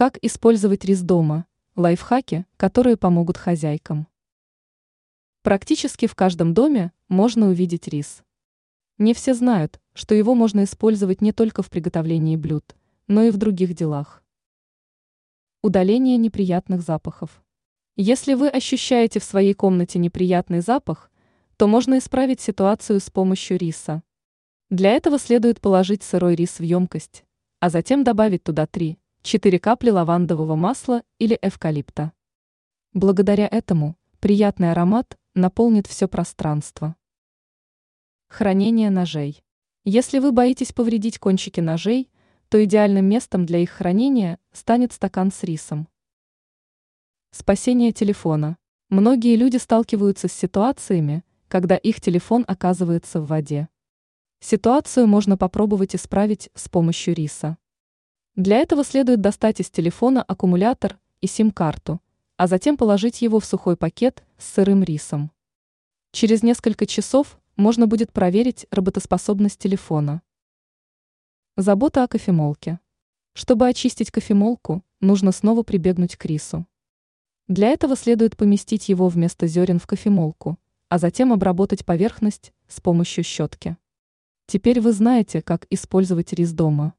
Как использовать рис дома? Лайфхаки, которые помогут хозяйкам. Практически в каждом доме можно увидеть рис. Не все знают, что его можно использовать не только в приготовлении блюд, но и в других делах. Удаление неприятных запахов. Если вы ощущаете в своей комнате неприятный запах, то можно исправить ситуацию с помощью риса. Для этого следует положить сырой рис в емкость, а затем добавить туда 3-4 капли лавандового масла или эвкалипта. Благодаря этому приятный аромат наполнит все пространство. Хранение ножей. Если вы боитесь повредить кончики ножей, то идеальным местом для их хранения станет стакан с рисом. Спасение телефона. Многие люди сталкиваются с ситуациями, когда их телефон оказывается в воде. Ситуацию можно попробовать исправить с помощью риса. Для этого следует достать из телефона аккумулятор и сим-карту, а затем положить его в сухой пакет с сырым рисом. Через несколько часов можно будет проверить работоспособность телефона. Забота о кофемолке. Чтобы очистить кофемолку, нужно снова прибегнуть к рису. Для этого следует поместить его вместо зерен в кофемолку, а затем обработать поверхность с помощью щетки. Теперь вы знаете, как использовать рис дома.